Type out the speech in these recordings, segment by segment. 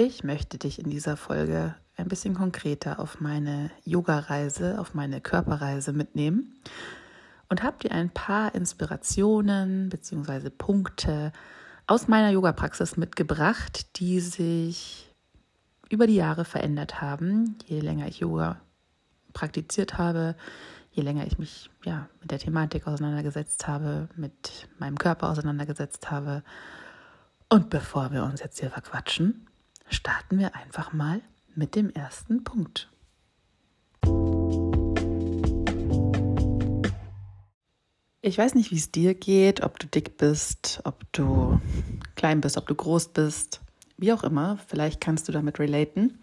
Ich möchte dich in dieser Folge ein bisschen konkreter auf meine Yoga-Reise, auf meine Körperreise mitnehmen und habe dir ein paar Inspirationen bzw. Punkte aus meiner Yoga-Praxis mitgebracht, die sich über die Jahre verändert haben. Je länger ich Yoga praktiziert habe, je länger ich mich ja, mit der Thematik auseinandergesetzt habe, mit meinem Körper auseinandergesetzt habe. Und bevor wir uns jetzt hier verquatschen, starten wir einfach mal mit dem ersten Punkt. Ich weiß nicht, wie es dir geht, ob du dick bist, ob du klein bist, ob du groß bist, wie auch immer. Vielleicht kannst du damit relaten.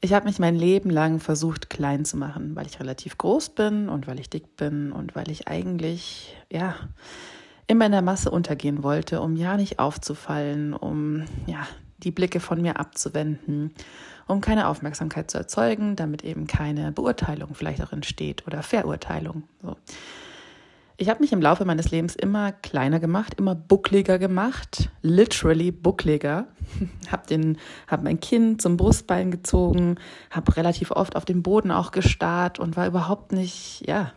Ich habe mich mein Leben lang versucht, klein zu machen, weil ich relativ groß bin und weil ich dick bin und weil ich eigentlich, ja, immer in der Masse untergehen wollte, um ja nicht aufzufallen, um ja die Blicke von mir abzuwenden, um keine Aufmerksamkeit zu erzeugen, damit eben keine Beurteilung vielleicht auch entsteht oder Verurteilung. So. Ich habe mich im Laufe meines Lebens immer kleiner gemacht, immer buckliger gemacht, literally buckliger. habe den, habe mein Kind zum Brustbein gezogen, habe relativ oft auf dem Boden auch gestarrt und war überhaupt nicht, ja,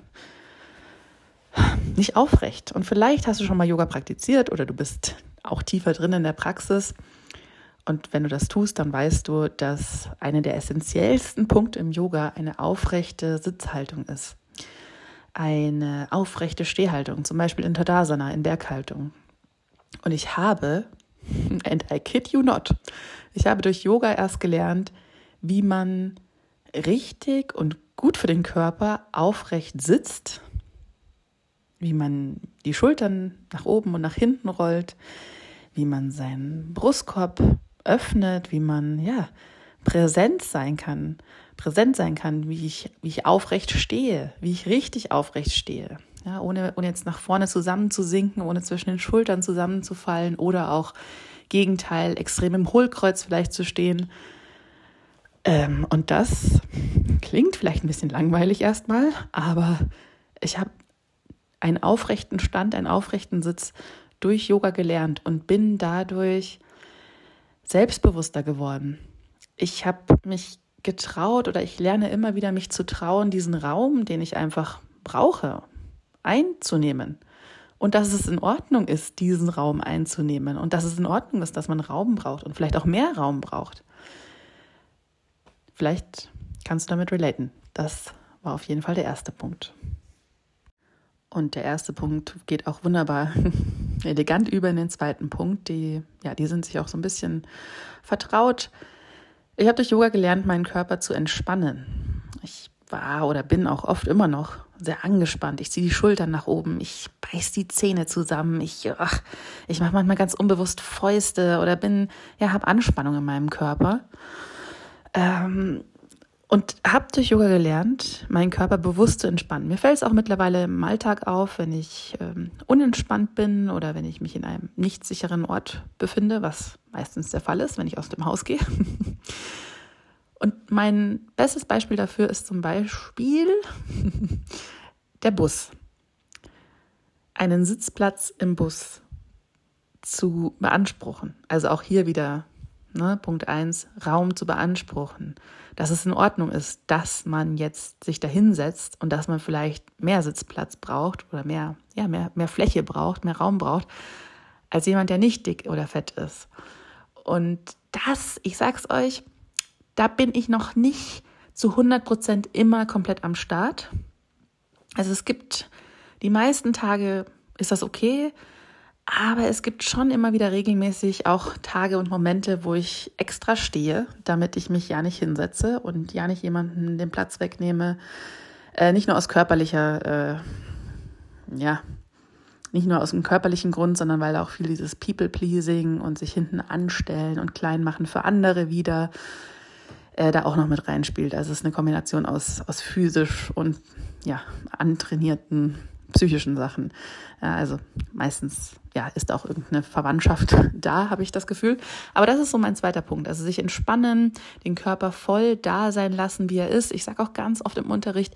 nicht aufrecht. Und vielleicht hast du schon mal Yoga praktiziert oder du bist auch tiefer drin in der Praxis und wenn du das tust, dann weißt du, dass einer der essentiellsten Punkte im Yoga eine aufrechte Sitzhaltung ist. Eine aufrechte Stehhaltung, zum Beispiel in Tadasana, in Berghaltung. Und ich habe, and I kid you not, ich habe durch Yoga erst gelernt, wie man richtig und gut für den Körper aufrecht sitzt, wie man die Schultern nach oben und nach hinten rollt, wie man seinen Brustkorb öffnet, wie man ja präsent sein kann, präsent sein kann, wie ich, wie ich aufrecht stehe, wie ich richtig aufrecht stehe. Ja, ohne, ohne jetzt nach vorne zusammenzusinken, ohne zwischen den Schultern zusammenzufallen oder auch Gegenteil, extrem im Hohlkreuz vielleicht zu stehen. Ähm, und das klingt vielleicht ein bisschen langweilig erstmal, aber ich habe einen aufrechten Stand, einen aufrechten Sitz durch Yoga gelernt und bin dadurch selbstbewusster geworden. Ich habe mich getraut oder ich lerne immer wieder mich zu trauen, diesen Raum, den ich einfach brauche, einzunehmen. Und dass es in Ordnung ist, diesen Raum einzunehmen. Und dass es in Ordnung ist, dass man Raum braucht und vielleicht auch mehr Raum braucht. Vielleicht kannst du damit relaten. Das war auf jeden Fall der erste Punkt. Und der erste Punkt geht auch wunderbar elegant über in den zweiten Punkt. Die, ja, die sind sich auch so ein bisschen vertraut. Ich habe durch Yoga gelernt, meinen Körper zu entspannen. Ich war oder bin auch oft immer noch sehr angespannt. Ich ziehe die Schultern nach oben, ich beiß die Zähne zusammen, ich, ach, ich mache manchmal ganz unbewusst Fäuste oder bin, ja, habe Anspannung in meinem Körper. Ähm, und habe durch Yoga gelernt, meinen Körper bewusst zu entspannen. Mir fällt es auch mittlerweile im Alltag auf, wenn ich ähm, unentspannt bin oder wenn ich mich in einem nicht sicheren Ort befinde, was meistens der Fall ist, wenn ich aus dem Haus gehe. Und mein bestes Beispiel dafür ist zum Beispiel der Bus. Einen Sitzplatz im Bus zu beanspruchen. Also auch hier wieder Ne, Punkt eins, Raum zu beanspruchen. Dass es in Ordnung ist, dass man jetzt sich da hinsetzt und dass man vielleicht mehr Sitzplatz braucht oder mehr, ja, mehr, mehr Fläche braucht, mehr Raum braucht, als jemand, der nicht dick oder fett ist. Und das, ich sag's euch, da bin ich noch nicht zu 100 Prozent immer komplett am Start. Also es gibt die meisten Tage ist das okay, aber es gibt schon immer wieder regelmäßig auch Tage und Momente, wo ich extra stehe, damit ich mich ja nicht hinsetze und ja nicht jemanden den Platz wegnehme. Äh, nicht nur aus körperlicher, äh, ja, nicht nur aus einem körperlichen Grund, sondern weil auch viel dieses People-Pleasing und sich hinten anstellen und klein machen für andere wieder äh, da auch noch mit reinspielt. Also es ist eine Kombination aus, aus physisch und ja, antrainierten psychischen Sachen. Ja, also meistens ja, ist auch irgendeine Verwandtschaft da, habe ich das Gefühl. Aber das ist so mein zweiter Punkt. Also sich entspannen, den Körper voll da sein lassen, wie er ist. Ich sage auch ganz oft im Unterricht,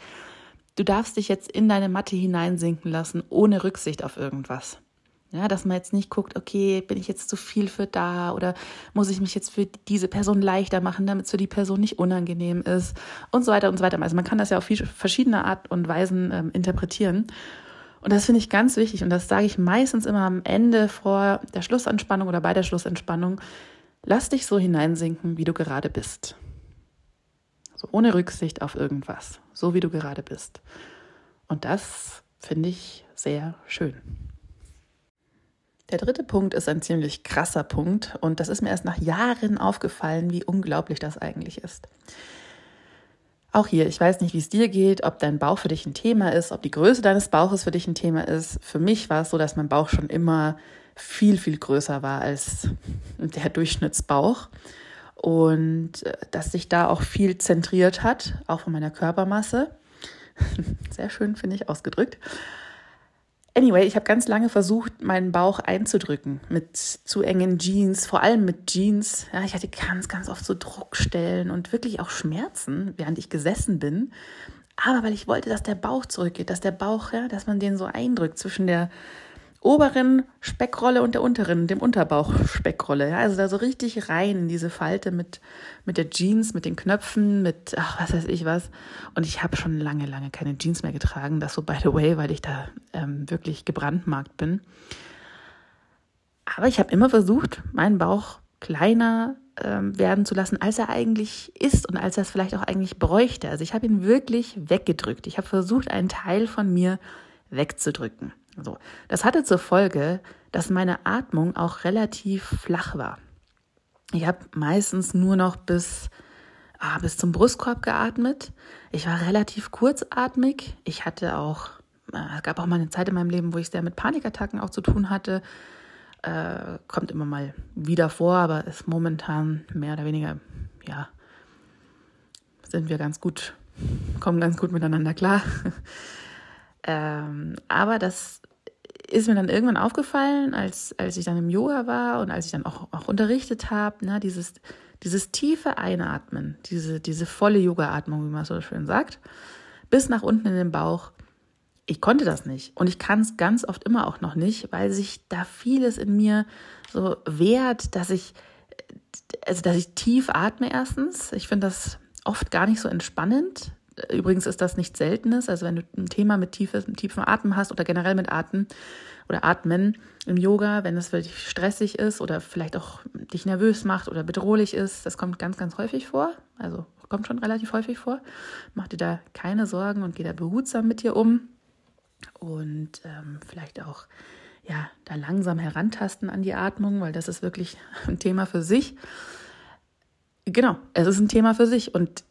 du darfst dich jetzt in deine Matte hineinsinken lassen, ohne Rücksicht auf irgendwas. Ja, dass man jetzt nicht guckt, okay, bin ich jetzt zu viel für da oder muss ich mich jetzt für diese Person leichter machen, damit es für die Person nicht unangenehm ist und so weiter und so weiter. Also man kann das ja auf verschiedene Art und Weisen ähm, interpretieren. Und das finde ich ganz wichtig und das sage ich meistens immer am Ende vor der Schlussanspannung oder bei der Schlussentspannung. Lass dich so hineinsinken, wie du gerade bist. So ohne Rücksicht auf irgendwas, so wie du gerade bist. Und das finde ich sehr schön. Der dritte Punkt ist ein ziemlich krasser Punkt und das ist mir erst nach Jahren aufgefallen, wie unglaublich das eigentlich ist. Auch hier, ich weiß nicht, wie es dir geht, ob dein Bauch für dich ein Thema ist, ob die Größe deines Bauches für dich ein Thema ist. Für mich war es so, dass mein Bauch schon immer viel, viel größer war als der Durchschnittsbauch und äh, dass sich da auch viel zentriert hat, auch von meiner Körpermasse. Sehr schön, finde ich, ausgedrückt. Anyway, ich habe ganz lange versucht, meinen Bauch einzudrücken mit zu engen Jeans, vor allem mit Jeans. Ja, ich hatte ganz, ganz oft so Druckstellen und wirklich auch Schmerzen, während ich gesessen bin. Aber weil ich wollte, dass der Bauch zurückgeht, dass der Bauch, ja, dass man den so eindrückt zwischen der oberen Speckrolle und der unteren, dem Unterbauchspeckrolle. Ja, also da so richtig rein in diese Falte mit, mit der Jeans, mit den Knöpfen, mit ach, was weiß ich was. Und ich habe schon lange, lange keine Jeans mehr getragen. Das so by the way, weil ich da ähm, wirklich gebrandmarkt bin. Aber ich habe immer versucht, meinen Bauch kleiner ähm, werden zu lassen, als er eigentlich ist und als er es vielleicht auch eigentlich bräuchte. Also ich habe ihn wirklich weggedrückt. Ich habe versucht, einen Teil von mir wegzudrücken. So, das hatte zur Folge, dass meine Atmung auch relativ flach war. Ich habe meistens nur noch bis, ah, bis zum Brustkorb geatmet. Ich war relativ kurzatmig. Ich hatte auch, äh, es gab auch mal eine Zeit in meinem Leben, wo ich sehr mit Panikattacken auch zu tun hatte. Äh, kommt immer mal wieder vor, aber ist momentan mehr oder weniger, ja, sind wir ganz gut, kommen ganz gut miteinander klar. Ähm, aber das ist mir dann irgendwann aufgefallen, als, als ich dann im Yoga war und als ich dann auch, auch unterrichtet habe, ne, dieses, dieses tiefe Einatmen, diese, diese volle Yoga-Atmung, wie man so schön sagt, bis nach unten in den Bauch. Ich konnte das nicht und ich kann es ganz oft immer auch noch nicht, weil sich da vieles in mir so wehrt, dass ich, also dass ich tief atme erstens. Ich finde das oft gar nicht so entspannend, Übrigens ist das nichts Seltenes. Also wenn du ein Thema mit tiefem, tiefem Atmen hast oder generell mit Atmen oder Atmen im Yoga, wenn es für dich stressig ist oder vielleicht auch dich nervös macht oder bedrohlich ist, das kommt ganz, ganz häufig vor. Also kommt schon relativ häufig vor. Mach dir da keine Sorgen und geh da behutsam mit dir um. Und ähm, vielleicht auch ja, da langsam herantasten an die Atmung, weil das ist wirklich ein Thema für sich. Genau, es ist ein Thema für sich. Und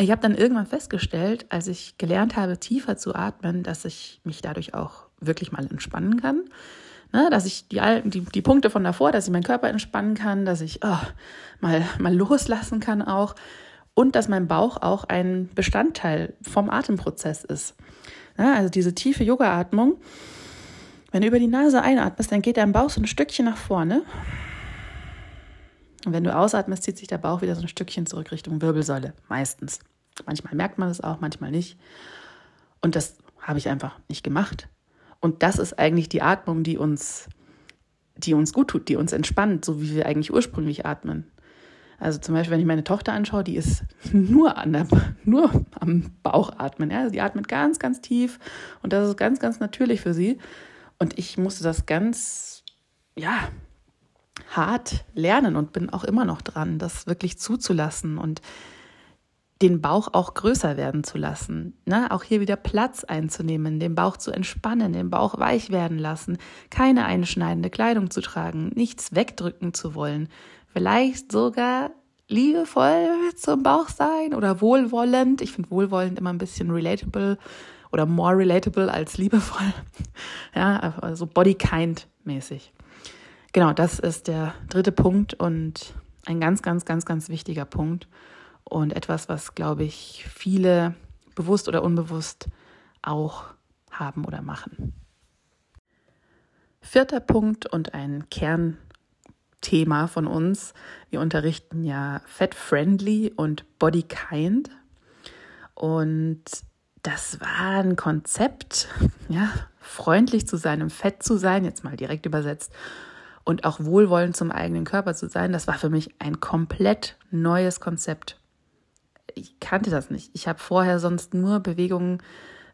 ich habe dann irgendwann festgestellt, als ich gelernt habe, tiefer zu atmen, dass ich mich dadurch auch wirklich mal entspannen kann. Ne, dass ich die, die, die Punkte von davor, dass ich meinen Körper entspannen kann, dass ich oh, mal, mal loslassen kann auch und dass mein Bauch auch ein Bestandteil vom Atemprozess ist. Ne, also diese tiefe Yoga-Atmung, wenn du über die Nase einatmest, dann geht dein Bauch so ein Stückchen nach vorne. Und wenn du ausatmest, zieht sich der Bauch wieder so ein Stückchen zurück Richtung Wirbelsäule, meistens. Manchmal merkt man das auch, manchmal nicht. Und das habe ich einfach nicht gemacht. Und das ist eigentlich die Atmung, die uns, die uns gut tut, die uns entspannt, so wie wir eigentlich ursprünglich atmen. Also zum Beispiel, wenn ich meine Tochter anschaue, die ist nur, an der, nur am Bauch atmen. Ja? Also die atmet ganz, ganz tief und das ist ganz, ganz natürlich für sie. Und ich musste das ganz, ja, hart lernen und bin auch immer noch dran, das wirklich zuzulassen und den Bauch auch größer werden zu lassen. Ne? Auch hier wieder Platz einzunehmen, den Bauch zu entspannen, den Bauch weich werden lassen, keine einschneidende Kleidung zu tragen, nichts wegdrücken zu wollen, vielleicht sogar liebevoll zum Bauch sein oder wohlwollend. Ich finde wohlwollend immer ein bisschen relatable oder more relatable als liebevoll. Ja, also body kind mäßig. Genau, das ist der dritte Punkt und ein ganz, ganz, ganz, ganz wichtiger Punkt und etwas, was, glaube ich, viele bewusst oder unbewusst auch haben oder machen. Vierter Punkt und ein Kernthema von uns. Wir unterrichten ja Fat Friendly und Body Kind. Und das war ein Konzept, ja, freundlich zu seinem Fett zu sein, jetzt mal direkt übersetzt, und auch wohlwollend zum eigenen Körper zu sein, das war für mich ein komplett neues Konzept. Ich kannte das nicht. Ich habe vorher sonst nur Bewegungen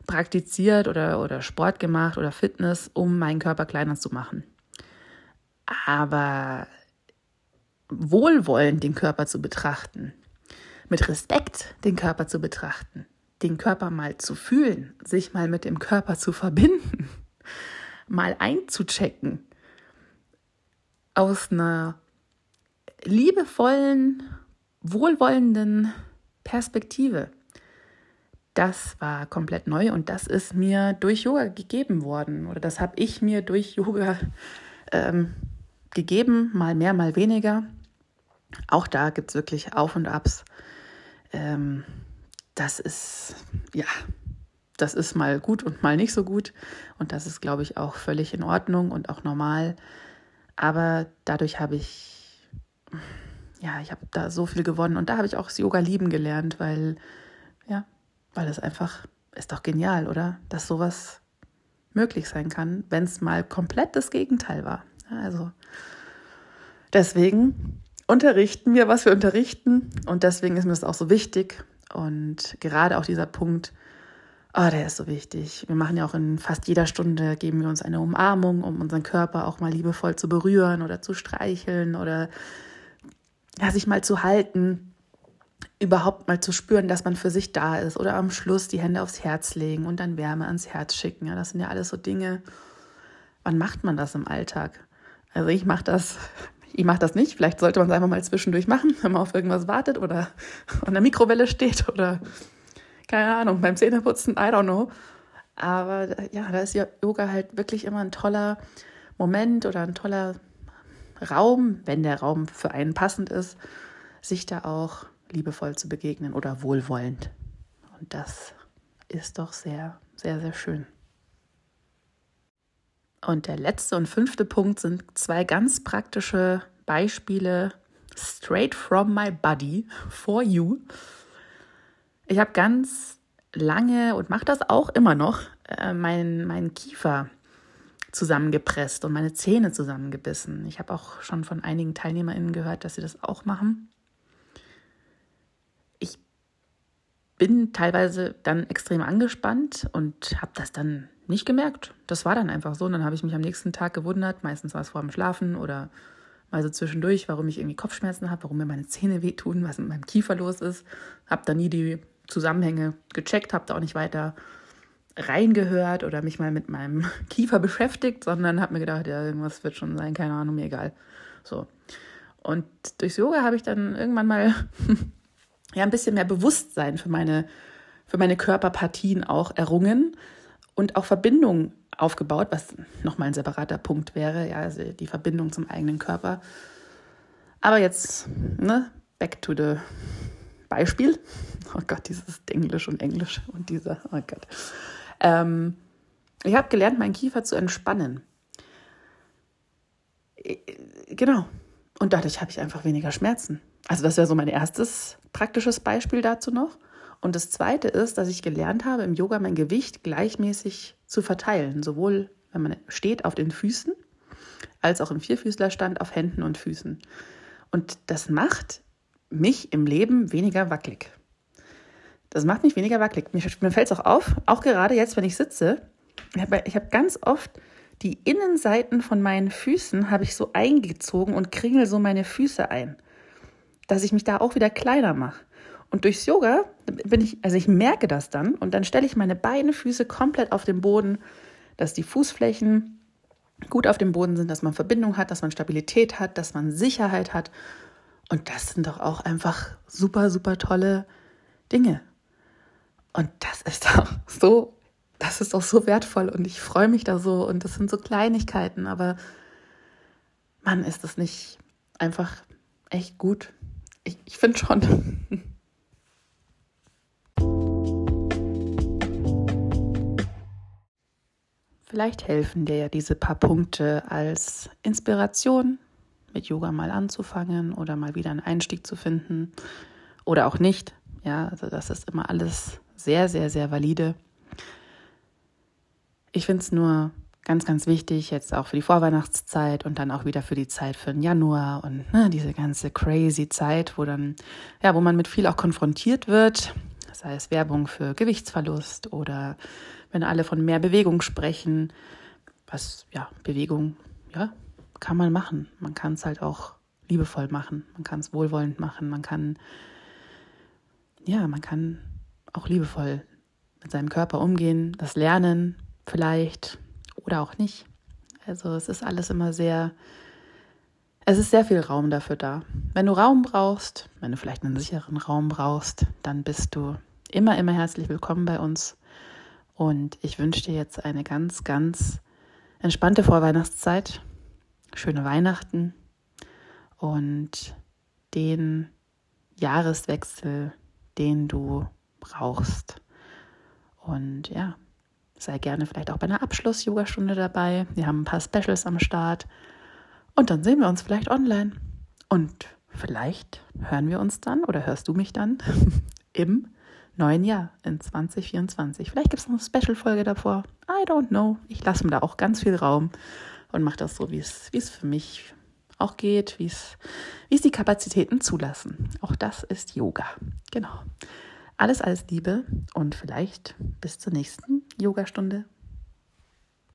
praktiziert oder, oder Sport gemacht oder Fitness, um meinen Körper kleiner zu machen. Aber wohlwollend den Körper zu betrachten, mit Respekt den Körper zu betrachten, den Körper mal zu fühlen, sich mal mit dem Körper zu verbinden, mal einzuchecken, aus einer liebevollen, wohlwollenden Perspektive. Das war komplett neu und das ist mir durch Yoga gegeben worden oder das habe ich mir durch Yoga ähm, gegeben, mal mehr, mal weniger. Auch da gibt es wirklich Auf und Abs. Ähm, das ist, ja, das ist mal gut und mal nicht so gut. Und das ist, glaube ich, auch völlig in Ordnung und auch normal. Aber dadurch habe ich, ja, ich habe da so viel gewonnen. Und da habe ich auch das Yoga lieben gelernt, weil, ja, weil es einfach ist doch genial, oder? Dass sowas möglich sein kann, wenn es mal komplett das Gegenteil war. Also deswegen unterrichten wir, was wir unterrichten. Und deswegen ist mir das auch so wichtig. Und gerade auch dieser Punkt, oh, der ist so wichtig. Wir machen ja auch in fast jeder Stunde, geben wir uns eine Umarmung, um unseren Körper auch mal liebevoll zu berühren oder zu streicheln oder ja, sich mal zu halten. Überhaupt mal zu spüren, dass man für sich da ist oder am Schluss die Hände aufs Herz legen und dann Wärme ans Herz schicken. Ja, das sind ja alles so Dinge. Wann macht man das im Alltag? Also ich mache das ich mache das nicht. Vielleicht sollte man es einfach mal zwischendurch machen, wenn man auf irgendwas wartet oder an der Mikrowelle steht oder keine Ahnung, beim Zähneputzen, I don't know. Aber ja, da ist Yoga halt wirklich immer ein toller Moment oder ein toller Raum, wenn der Raum für einen passend ist, sich da auch liebevoll zu begegnen oder wohlwollend. Und das ist doch sehr, sehr, sehr schön. Und der letzte und fünfte Punkt sind zwei ganz praktische Beispiele straight from my body for you. Ich habe ganz lange und mache das auch immer noch äh, meinen mein Kiefer zusammengepresst und meine Zähne zusammengebissen. Ich habe auch schon von einigen TeilnehmerInnen gehört, dass sie das auch machen. Ich bin teilweise dann extrem angespannt und habe das dann nicht gemerkt. Das war dann einfach so. Und dann habe ich mich am nächsten Tag gewundert. Meistens war es vor dem Schlafen oder mal so zwischendurch, warum ich irgendwie Kopfschmerzen habe, warum mir meine Zähne wehtun, was mit meinem Kiefer los ist. Habe da nie die Zusammenhänge gecheckt, habe da auch nicht weiter reingehört oder mich mal mit meinem Kiefer beschäftigt, sondern habe mir gedacht, ja, irgendwas wird schon sein, keine Ahnung, mir egal. So. Und durchs Yoga habe ich dann irgendwann mal ja ein bisschen mehr Bewusstsein für meine, für meine Körperpartien auch errungen und auch Verbindungen aufgebaut, was nochmal ein separater Punkt wäre, ja, also die Verbindung zum eigenen Körper. Aber jetzt, ne, back to the Beispiel. Oh Gott, dieses Englisch und Englisch und dieser, oh Gott. Ähm, ich habe gelernt, meinen Kiefer zu entspannen. Genau. Und dadurch habe ich einfach weniger Schmerzen. Also das wäre so mein erstes praktisches Beispiel dazu noch. Und das Zweite ist, dass ich gelernt habe, im Yoga mein Gewicht gleichmäßig zu verteilen. Sowohl wenn man steht auf den Füßen, als auch im Vierfüßlerstand auf Händen und Füßen. Und das macht mich im Leben weniger wackelig. Das macht mich weniger wackelig. Mir, mir fällt es auch auf, auch gerade jetzt, wenn ich sitze, ich habe hab ganz oft die Innenseiten von meinen Füßen habe ich so eingezogen und kringel so meine Füße ein, dass ich mich da auch wieder kleiner mache. Und durchs Yoga bin ich, also ich merke das dann und dann stelle ich meine beiden Füße komplett auf den Boden, dass die Fußflächen gut auf dem Boden sind, dass man Verbindung hat, dass man Stabilität hat, dass man Sicherheit hat. Und das sind doch auch einfach super, super tolle Dinge. Und das ist doch so, das ist doch so wertvoll und ich freue mich da so und das sind so Kleinigkeiten, aber Mann, ist das nicht einfach echt gut. Ich, ich finde schon. Vielleicht helfen dir ja diese paar Punkte als Inspiration, mit Yoga mal anzufangen oder mal wieder einen Einstieg zu finden oder auch nicht. Ja, also das ist immer alles sehr, sehr, sehr valide. Ich finde es nur ganz, ganz wichtig, jetzt auch für die Vorweihnachtszeit und dann auch wieder für die Zeit für den Januar und ne, diese ganze crazy Zeit, wo dann, ja, wo man mit viel auch konfrontiert wird, sei es Werbung für Gewichtsverlust oder wenn alle von mehr Bewegung sprechen, was, ja, Bewegung, ja, kann man machen. Man kann es halt auch liebevoll machen, man kann es wohlwollend machen, man kann, ja, man kann auch liebevoll mit seinem Körper umgehen, das lernen vielleicht oder auch nicht. Also es ist alles immer sehr, es ist sehr viel Raum dafür da. Wenn du Raum brauchst, wenn du vielleicht einen sicheren Raum brauchst, dann bist du immer, immer herzlich willkommen bei uns. Und ich wünsche dir jetzt eine ganz, ganz entspannte Vorweihnachtszeit, schöne Weihnachten und den Jahreswechsel, den du brauchst. Und ja, sei gerne vielleicht auch bei einer Abschluss-Yogastunde dabei. Wir haben ein paar Specials am Start. Und dann sehen wir uns vielleicht online. Und vielleicht hören wir uns dann oder hörst du mich dann im neuen Jahr in 2024. Vielleicht gibt es noch eine Special-Folge davor. I don't know. Ich lasse mir da auch ganz viel Raum und mache das so, wie es, für mich auch geht, wie es die Kapazitäten zulassen. Auch das ist Yoga. Genau. Alles, alles Liebe und vielleicht bis zur nächsten Yogastunde.